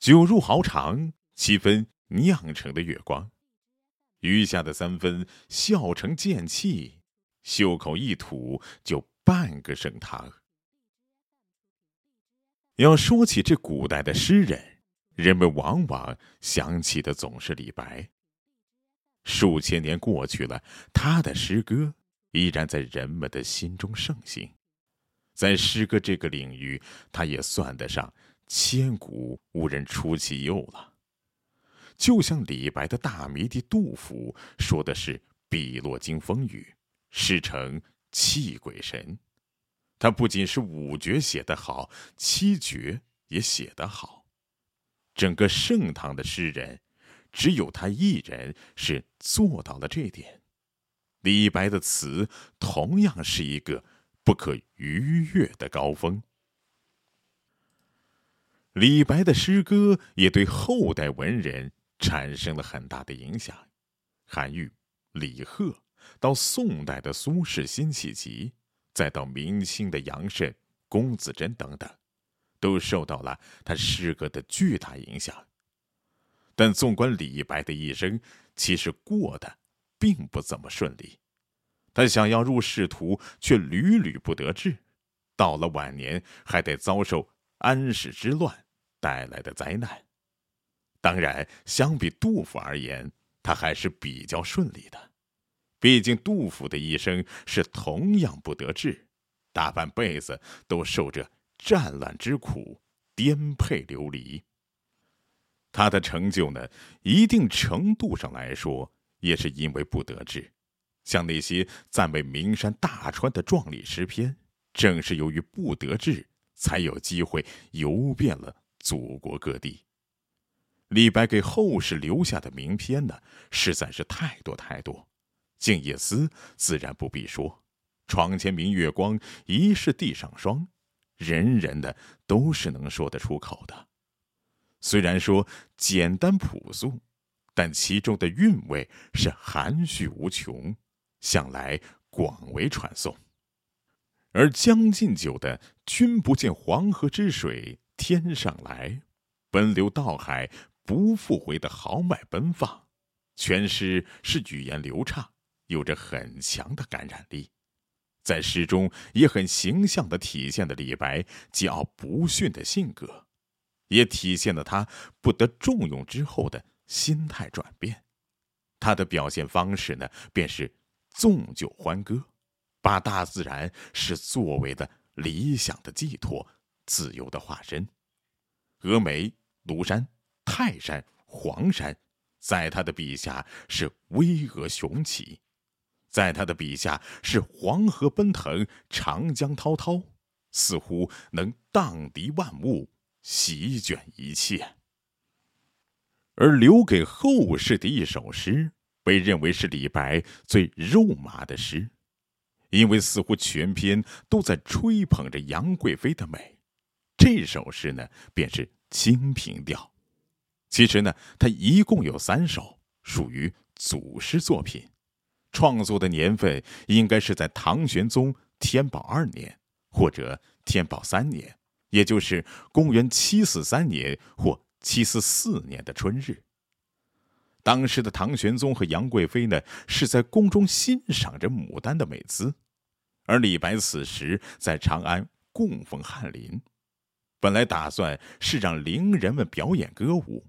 酒入豪肠，七分酿成的月光，余下的三分笑成剑气，袖口一吐就半个盛唐。要说起这古代的诗人，人们往往想起的总是李白。数千年过去了，他的诗歌依然在人们的心中盛行。在诗歌这个领域，他也算得上千古无人出其右了。就像李白的大迷弟杜甫说的是：“笔落惊风雨，诗成泣鬼神。”他不仅是五绝写得好，七绝也写得好。整个盛唐的诗人，只有他一人是做到了这点。李白的词同样是一个不可逾越的高峰。李白的诗歌也对后代文人产生了很大的影响。韩愈、李贺，到宋代的苏轼、辛弃疾。再到明清的杨慎、龚自珍等等，都受到了他诗歌的巨大影响。但纵观李白的一生，其实过得并不怎么顺利。他想要入仕途，却屡屡不得志；到了晚年，还得遭受安史之乱带来的灾难。当然，相比杜甫而言，他还是比较顺利的。毕竟，杜甫的一生是同样不得志，大半辈子都受着战乱之苦，颠沛流离。他的成就呢，一定程度上来说，也是因为不得志。像那些赞美名山大川的壮丽诗篇，正是由于不得志，才有机会游遍了祖国各地。李白给后世留下的名篇呢，实在是太多太多。《静夜思》自然不必说，“床前明月光，疑是地上霜”，人人的都是能说得出口的。虽然说简单朴素，但其中的韵味是含蓄无穷，向来广为传颂。而《将进酒》的“君不见黄河之水天上来，奔流到海不复回”的豪迈奔放，全诗是语言流畅。有着很强的感染力，在诗中也很形象的体现了李白桀骜不驯的性格，也体现了他不得重用之后的心态转变。他的表现方式呢，便是纵酒欢歌，把大自然视作为的理想的寄托、自由的化身。峨眉、庐山、泰山、黄山，在他的笔下是巍峨雄奇。在他的笔下，是黄河奔腾，长江滔滔，似乎能荡涤万物，席卷一切。而留给后世的一首诗，被认为是李白最肉麻的诗，因为似乎全篇都在吹捧着杨贵妃的美。这首诗呢，便是《清平调》。其实呢，它一共有三首，属于祖诗作品。创作的年份应该是在唐玄宗天宝二年或者天宝三年，也就是公元七四三年或七四四年的春日。当时的唐玄宗和杨贵妃呢，是在宫中欣赏着牡丹的美姿，而李白此时在长安供奉翰林，本来打算是让伶人们表演歌舞，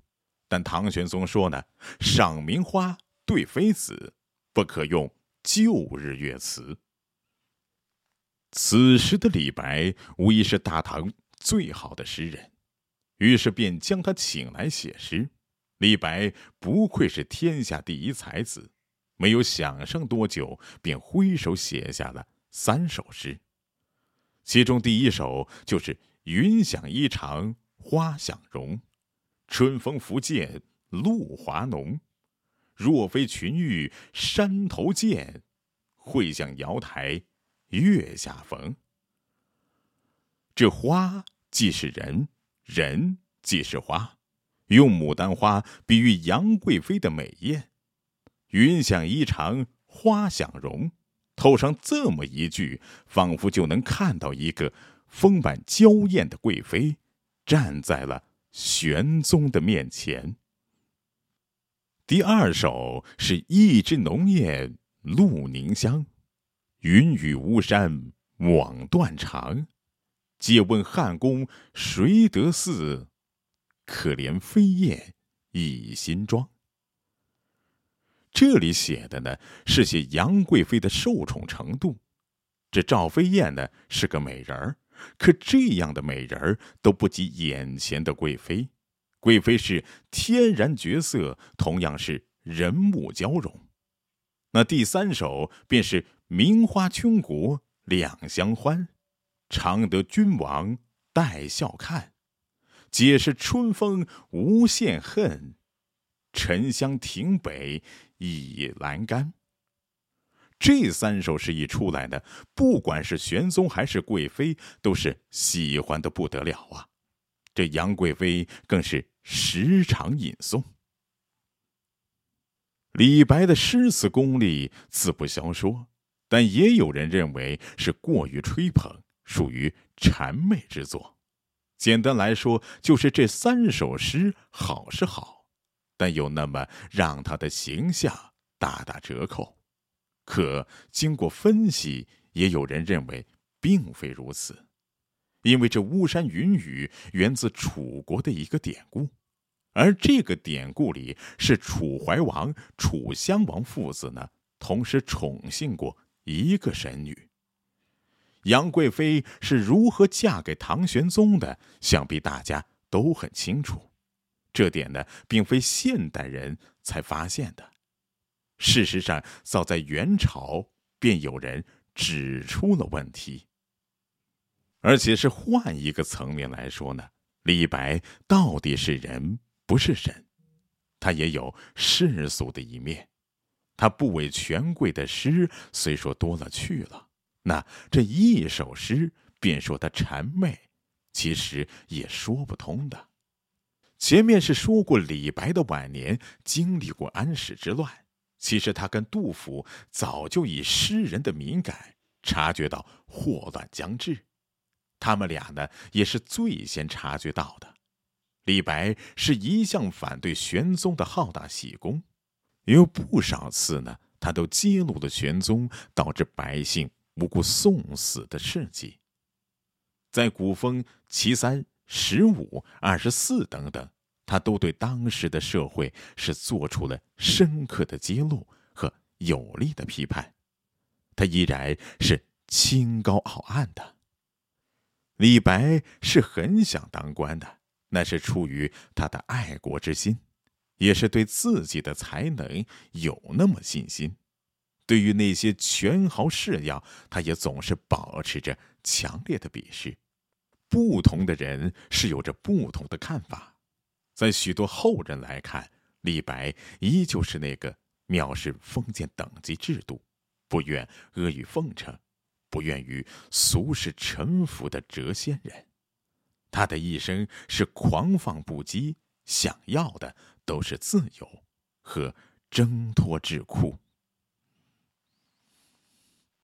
但唐玄宗说呢：“赏名花，对妃子。”不可用旧日乐词。此时的李白无疑是大唐最好的诗人，于是便将他请来写诗。李白不愧是天下第一才子，没有想上多久，便挥手写下了三首诗。其中第一首就是“云想衣裳花想容，春风拂槛露华浓。”若非群玉山头见，会向瑶台月下逢。这花既是人，人既是花，用牡丹花比喻杨贵妃的美艳。云想衣裳花想容，透上这么一句，仿佛就能看到一个丰满娇艳的贵妃，站在了玄宗的面前。第二首是一枝浓艳露凝香，云雨巫山枉断肠。借问汉宫谁得似？可怜飞燕倚新妆。这里写的呢是写杨贵妃的受宠程度。这赵飞燕呢是个美人儿，可这样的美人儿都不及眼前的贵妃。贵妃是天然绝色，同样是人目交融。那第三首便是名花倾国两相欢。常得君王带笑看，皆是春风无限恨。沉香亭北倚阑干。这三首诗一出来呢，不管是玄宗还是贵妃，都是喜欢的不得了啊。这杨贵妃更是时常吟诵。李白的诗词功力自不消说，但也有人认为是过于吹捧。属于谄媚之作，简单来说，就是这三首诗好是好，但又那么让他的形象大打折扣。可经过分析，也有人认为并非如此，因为这巫山云雨源自楚国的一个典故，而这个典故里是楚怀王、楚襄王父子呢同时宠幸过一个神女。杨贵妃是如何嫁给唐玄宗的？想必大家都很清楚。这点呢，并非现代人才发现的。事实上，早在元朝便有人指出了问题。而且是换一个层面来说呢，李白到底是人不是神？他也有世俗的一面。他不为权贵的诗虽说多了去了。那这一首诗，便说他谄媚，其实也说不通的。前面是说过李白的晚年经历过安史之乱，其实他跟杜甫早就以诗人的敏感察觉到祸乱将至，他们俩呢也是最先察觉到的。李白是一向反对玄宗的好大喜功，有不少次呢，他都揭露了玄宗，导致百姓。不顾送死的事迹，在古风其三、十五、二十四等等，他都对当时的社会是做出了深刻的揭露和有力的批判。他依然是清高傲岸的。李白是很想当官的，那是出于他的爱国之心，也是对自己的才能有那么信心。对于那些权豪势要，他也总是保持着强烈的鄙视。不同的人是有着不同的看法，在许多后人来看，李白依旧是那个藐视封建等级制度、不愿阿谀奉承、不愿与俗世臣服的谪仙人。他的一生是狂放不羁，想要的都是自由和挣脱桎梏。